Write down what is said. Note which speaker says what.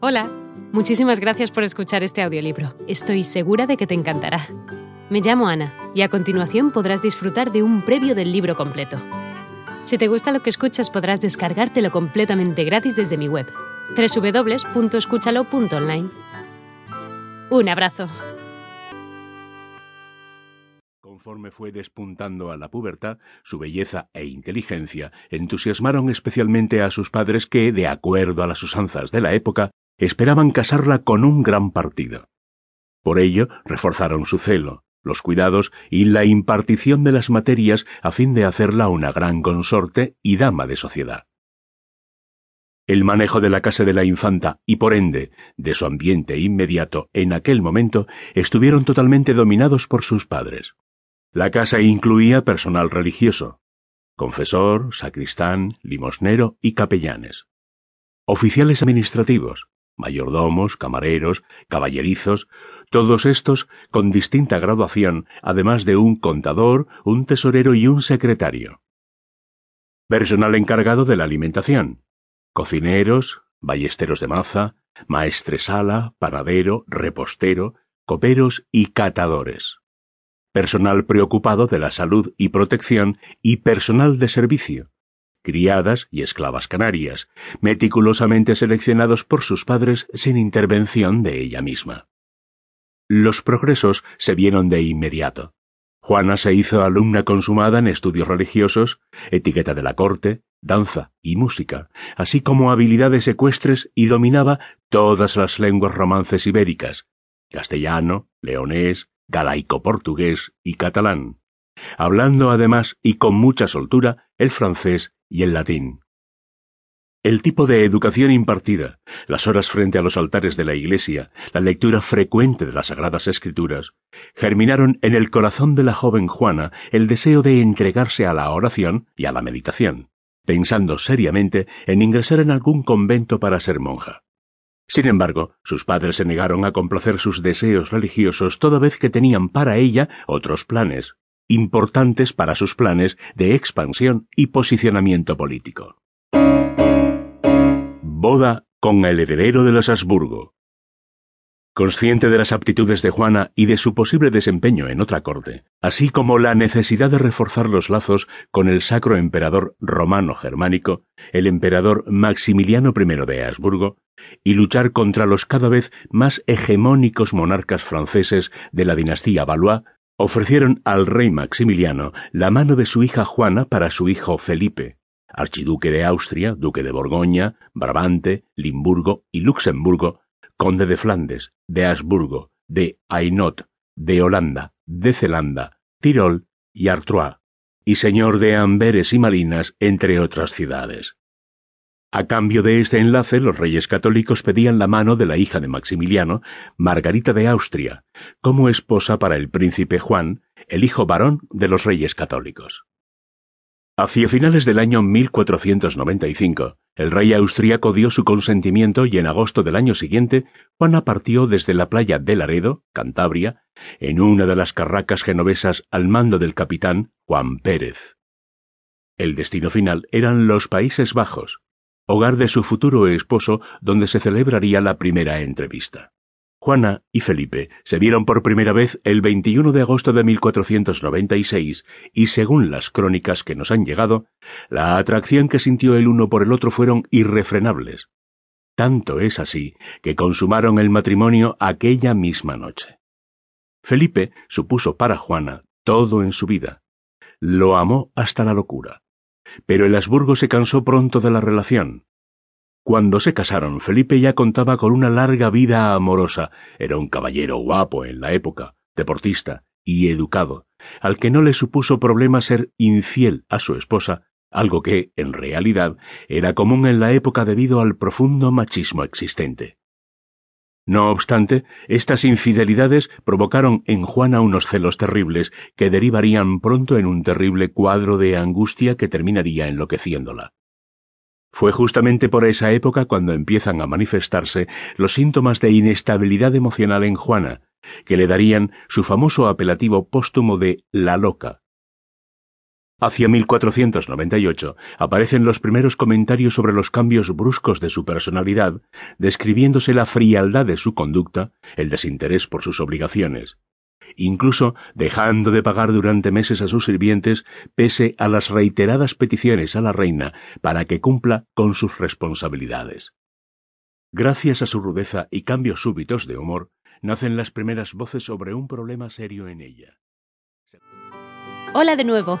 Speaker 1: Hola, muchísimas gracias por escuchar este audiolibro. Estoy segura de que te encantará. Me llamo Ana y a continuación podrás disfrutar de un previo del libro completo. Si te gusta lo que escuchas podrás descargártelo completamente gratis desde mi web, www.escúchalo.online. Un abrazo.
Speaker 2: Conforme fue despuntando a la pubertad, su belleza e inteligencia entusiasmaron especialmente a sus padres que, de acuerdo a las usanzas de la época, esperaban casarla con un gran partido. Por ello, reforzaron su celo, los cuidados y la impartición de las materias a fin de hacerla una gran consorte y dama de sociedad. El manejo de la casa de la infanta y por ende de su ambiente inmediato en aquel momento estuvieron totalmente dominados por sus padres. La casa incluía personal religioso, confesor, sacristán, limosnero y capellanes. Oficiales administrativos, mayordomos, camareros, caballerizos, todos estos con distinta graduación, además de un contador, un tesorero y un secretario. Personal encargado de la alimentación, cocineros, ballesteros de maza, maestresala, panadero, repostero, coperos y catadores. Personal preocupado de la salud y protección y personal de servicio, criadas y esclavas canarias, meticulosamente seleccionados por sus padres sin intervención de ella misma. Los progresos se vieron de inmediato. Juana se hizo alumna consumada en estudios religiosos, etiqueta de la corte, danza y música, así como habilidades ecuestres y dominaba todas las lenguas romances ibéricas, castellano, leonés, galaico-portugués y catalán, hablando además y con mucha soltura el francés y el latín. El tipo de educación impartida, las horas frente a los altares de la iglesia, la lectura frecuente de las sagradas escrituras, germinaron en el corazón de la joven Juana el deseo de entregarse a la oración y a la meditación, pensando seriamente en ingresar en algún convento para ser monja. Sin embargo, sus padres se negaron a complacer sus deseos religiosos toda vez que tenían para ella otros planes, importantes para sus planes de expansión y posicionamiento político. Boda con el heredero de los Habsburgo. Consciente de las aptitudes de Juana y de su posible desempeño en otra corte, así como la necesidad de reforzar los lazos con el sacro emperador romano germánico, el emperador Maximiliano I de Habsburgo, y luchar contra los cada vez más hegemónicos monarcas franceses de la dinastía Valois, ofrecieron al rey Maximiliano la mano de su hija Juana para su hijo Felipe, archiduque de Austria, duque de Borgoña, Brabante, Limburgo y Luxemburgo, conde de Flandes, de Habsburgo, de Hainaut, de Holanda, de Zelanda, Tirol y Artois, y señor de Amberes y Malinas, entre otras ciudades. A cambio de este enlace, los reyes católicos pedían la mano de la hija de Maximiliano, Margarita de Austria, como esposa para el príncipe Juan, el hijo varón de los reyes católicos. Hacia finales del año 1495, el rey austríaco dio su consentimiento y en agosto del año siguiente, Juana partió desde la playa de Laredo, Cantabria, en una de las carracas genovesas al mando del capitán Juan Pérez. El destino final eran los Países Bajos, hogar de su futuro esposo donde se celebraría la primera entrevista. Juana y Felipe se vieron por primera vez el 21 de agosto de 1496 y según las crónicas que nos han llegado, la atracción que sintió el uno por el otro fueron irrefrenables. Tanto es así que consumaron el matrimonio aquella misma noche. Felipe supuso para Juana todo en su vida. Lo amó hasta la locura. Pero el Habsburgo se cansó pronto de la relación. Cuando se casaron, Felipe ya contaba con una larga vida amorosa. Era un caballero guapo en la época, deportista y educado, al que no le supuso problema ser infiel a su esposa, algo que, en realidad, era común en la época debido al profundo machismo existente. No obstante, estas infidelidades provocaron en Juana unos celos terribles que derivarían pronto en un terrible cuadro de angustia que terminaría enloqueciéndola. Fue justamente por esa época cuando empiezan a manifestarse los síntomas de inestabilidad emocional en Juana, que le darían su famoso apelativo póstumo de la loca. Hacia 1498 aparecen los primeros comentarios sobre los cambios bruscos de su personalidad, describiéndose la frialdad de su conducta, el desinterés por sus obligaciones, incluso dejando de pagar durante meses a sus sirvientes pese a las reiteradas peticiones a la reina para que cumpla con sus responsabilidades. Gracias a su rudeza y cambios súbitos de humor, nacen las primeras voces sobre un problema serio en ella.
Speaker 1: Hola de nuevo.